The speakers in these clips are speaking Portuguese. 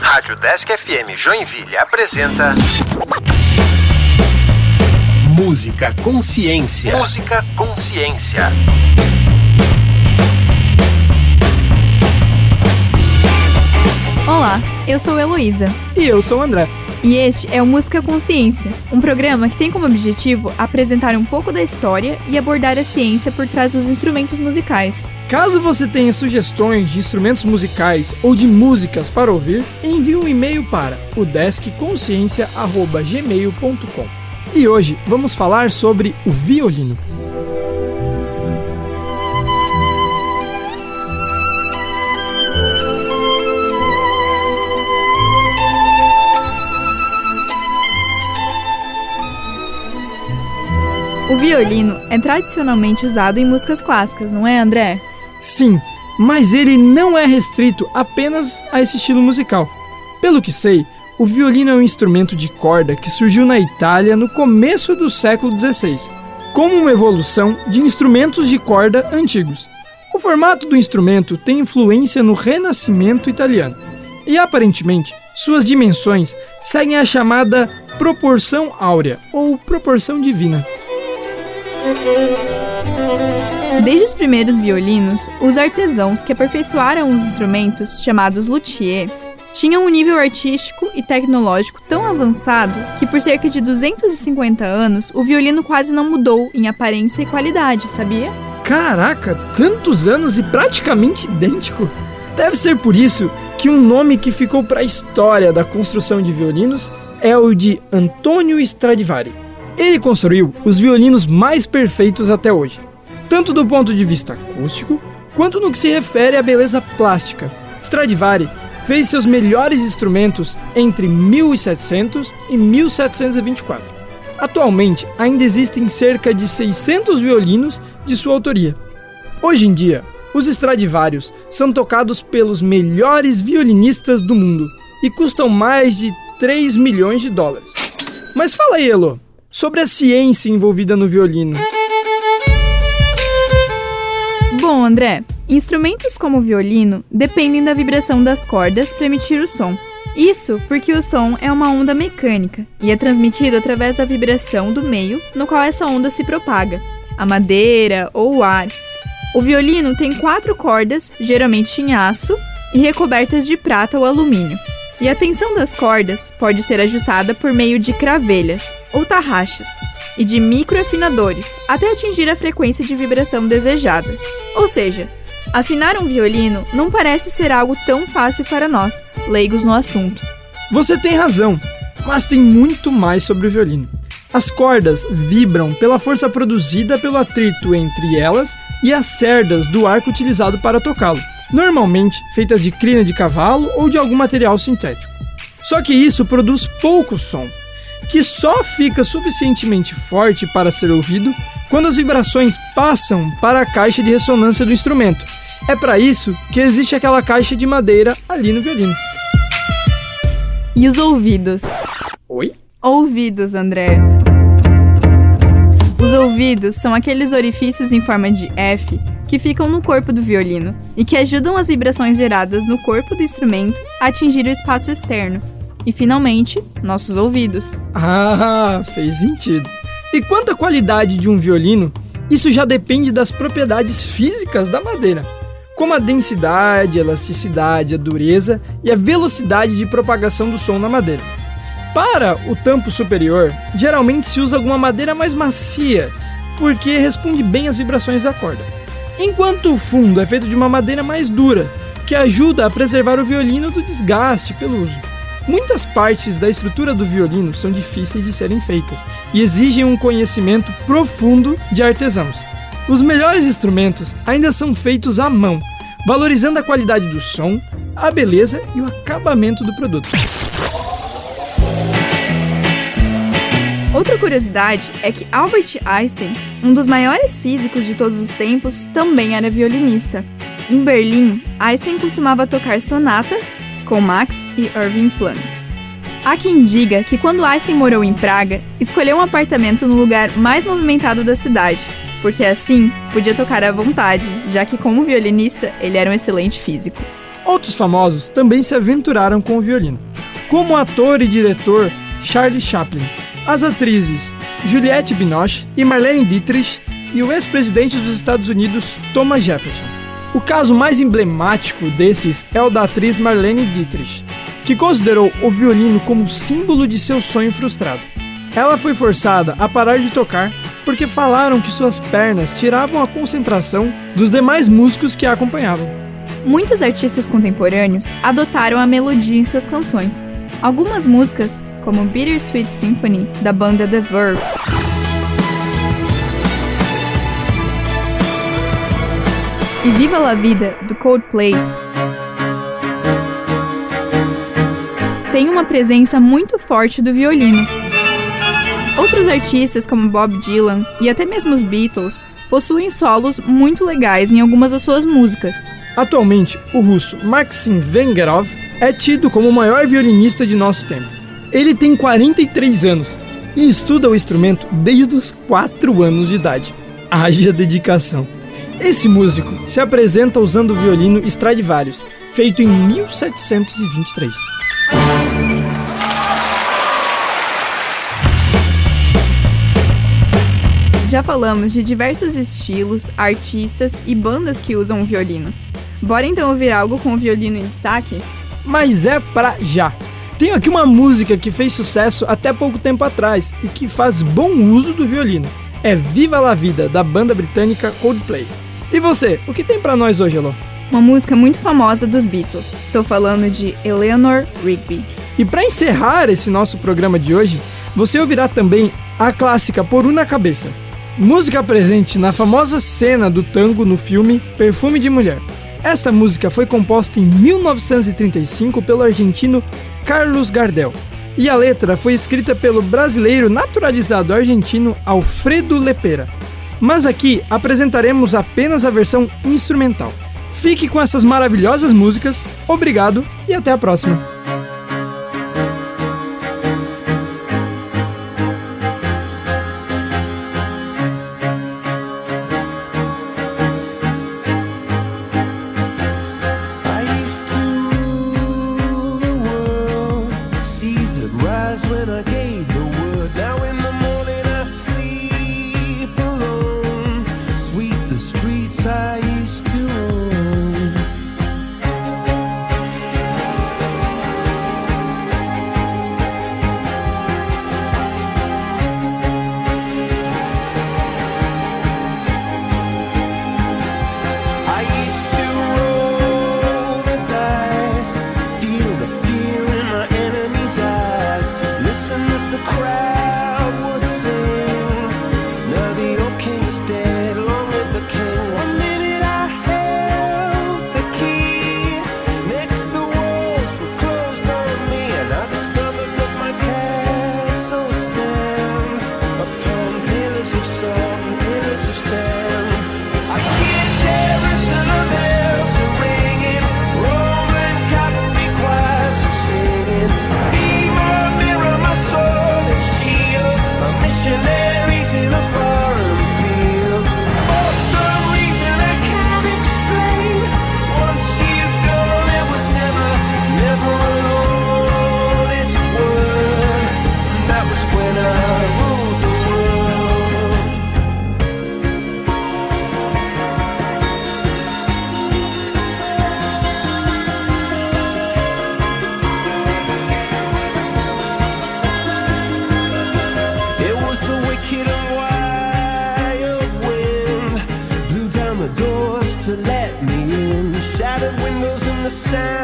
Rádio Desk FM Joinville apresenta. Música Consciência. Música Consciência. Olá, eu sou Heloísa. E eu sou o André. E este é o Música Consciência, um programa que tem como objetivo apresentar um pouco da história e abordar a ciência por trás dos instrumentos musicais. Caso você tenha sugestões de instrumentos musicais ou de músicas para ouvir, envie um e-mail para o. E hoje vamos falar sobre o violino. O violino é tradicionalmente usado em músicas clássicas, não é, André? Sim, mas ele não é restrito apenas a esse estilo musical. Pelo que sei, o violino é um instrumento de corda que surgiu na Itália no começo do século XVI, como uma evolução de instrumentos de corda antigos. O formato do instrumento tem influência no Renascimento italiano e aparentemente suas dimensões seguem a chamada proporção áurea ou proporção divina. Desde os primeiros violinos, os artesãos que aperfeiçoaram os instrumentos, chamados luthiers, tinham um nível artístico e tecnológico tão avançado que, por cerca de 250 anos, o violino quase não mudou em aparência e qualidade, sabia? Caraca, tantos anos e praticamente idêntico! Deve ser por isso que um nome que ficou para a história da construção de violinos é o de Antonio Stradivari. Ele construiu os violinos mais perfeitos até hoje, tanto do ponto de vista acústico quanto no que se refere à beleza plástica. Stradivari fez seus melhores instrumentos entre 1700 e 1724. Atualmente, ainda existem cerca de 600 violinos de sua autoria. Hoje em dia, os Stradivarius são tocados pelos melhores violinistas do mundo e custam mais de 3 milhões de dólares. Mas fala aí, Elo, sobre a ciência envolvida no violino. Bom, André, instrumentos como o violino dependem da vibração das cordas para emitir o som. Isso porque o som é uma onda mecânica e é transmitido através da vibração do meio no qual essa onda se propaga, a madeira ou o ar. O violino tem quatro cordas, geralmente em aço, e recobertas de prata ou alumínio. E a tensão das cordas pode ser ajustada por meio de cravelhas ou tarraxas e de microafinadores até atingir a frequência de vibração desejada. Ou seja, afinar um violino não parece ser algo tão fácil para nós, leigos no assunto. Você tem razão, mas tem muito mais sobre o violino. As cordas vibram pela força produzida pelo atrito entre elas e as cerdas do arco utilizado para tocá-lo normalmente feitas de crina de cavalo ou de algum material sintético. Só que isso produz pouco som, que só fica suficientemente forte para ser ouvido quando as vibrações passam para a caixa de ressonância do instrumento. É para isso que existe aquela caixa de madeira ali no violino. E os ouvidos? Oi? Ouvidos, André. Os ouvidos são aqueles orifícios em forma de F que ficam no corpo do violino e que ajudam as vibrações geradas no corpo do instrumento a atingir o espaço externo. E finalmente, nossos ouvidos. Ah, fez sentido. E quanto à qualidade de um violino, isso já depende das propriedades físicas da madeira, como a densidade, a elasticidade, a dureza e a velocidade de propagação do som na madeira. Para o tampo superior, geralmente se usa alguma madeira mais macia, porque responde bem às vibrações da corda enquanto o fundo é feito de uma madeira mais dura, que ajuda a preservar o violino do desgaste pelo uso. Muitas partes da estrutura do violino são difíceis de serem feitas e exigem um conhecimento profundo de artesãos. Os melhores instrumentos ainda são feitos à mão, valorizando a qualidade do som, a beleza e o acabamento do produto. Curiosidade é que Albert Einstein, um dos maiores físicos de todos os tempos, também era violinista. Em Berlim, Einstein costumava tocar sonatas com Max e Irving Plum. Há quem diga que quando Einstein morou em Praga, escolheu um apartamento no lugar mais movimentado da cidade, porque assim podia tocar à vontade, já que como violinista ele era um excelente físico. Outros famosos também se aventuraram com o violino, como o ator e diretor Charlie Chaplin, as atrizes Juliette Binoche e Marlene Dietrich e o ex-presidente dos Estados Unidos Thomas Jefferson. O caso mais emblemático desses é o da atriz Marlene Dietrich, que considerou o violino como símbolo de seu sonho frustrado. Ela foi forçada a parar de tocar porque falaram que suas pernas tiravam a concentração dos demais músicos que a acompanhavam. Muitos artistas contemporâneos adotaram a melodia em suas canções. Algumas músicas, como Bittersweet Symphony, da banda The Verve, e Viva la Vida, do Coldplay, tem uma presença muito forte do violino. Outros artistas, como Bob Dylan e até mesmo os Beatles, possuem solos muito legais em algumas das suas músicas. Atualmente, o russo Maxim Vengerov é tido como o maior violinista de nosso tempo. Ele tem 43 anos e estuda o instrumento desde os 4 anos de idade. Haja dedicação. Esse músico se apresenta usando o violino Stradivarius, feito em 1723. Já falamos de diversos estilos, artistas e bandas que usam o violino. Bora então ouvir algo com o violino em destaque? Mas é pra já! Tenho aqui uma música que fez sucesso até pouco tempo atrás e que faz bom uso do violino. É Viva la Vida, da banda britânica Coldplay. E você, o que tem para nós hoje, Elô? Uma música muito famosa dos Beatles. Estou falando de Eleanor Rigby. E para encerrar esse nosso programa de hoje, você ouvirá também a clássica Por Una Cabeça, música presente na famosa cena do tango no filme Perfume de Mulher. Esta música foi composta em 1935 pelo argentino Carlos Gardel. E a letra foi escrita pelo brasileiro naturalizado argentino Alfredo Lepera. Mas aqui apresentaremos apenas a versão instrumental. Fique com essas maravilhosas músicas, obrigado e até a próxima! passionate the sand.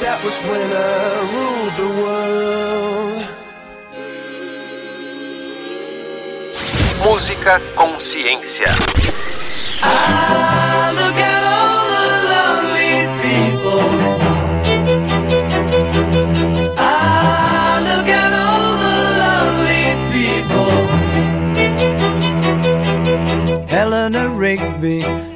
That was when I ruled the world. Música Consciência. Ah. Helena ah, Rigby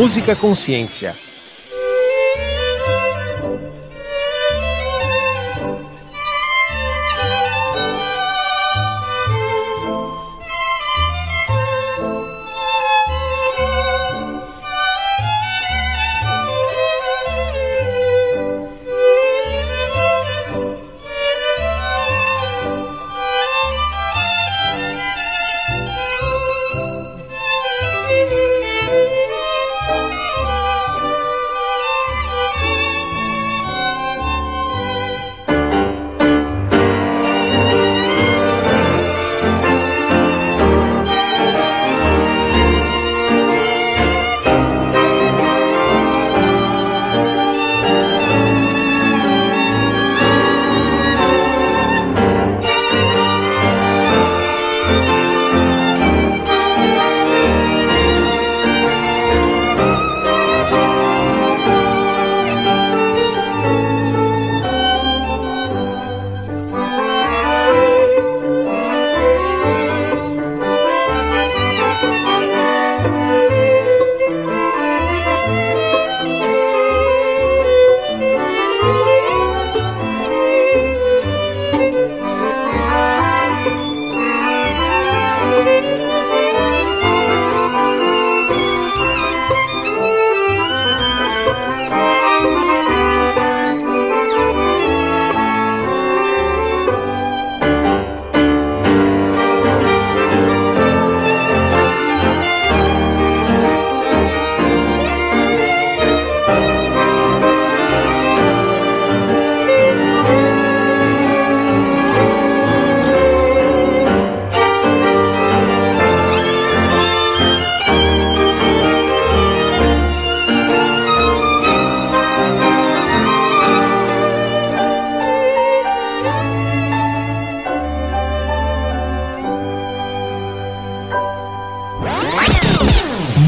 Música Consciência.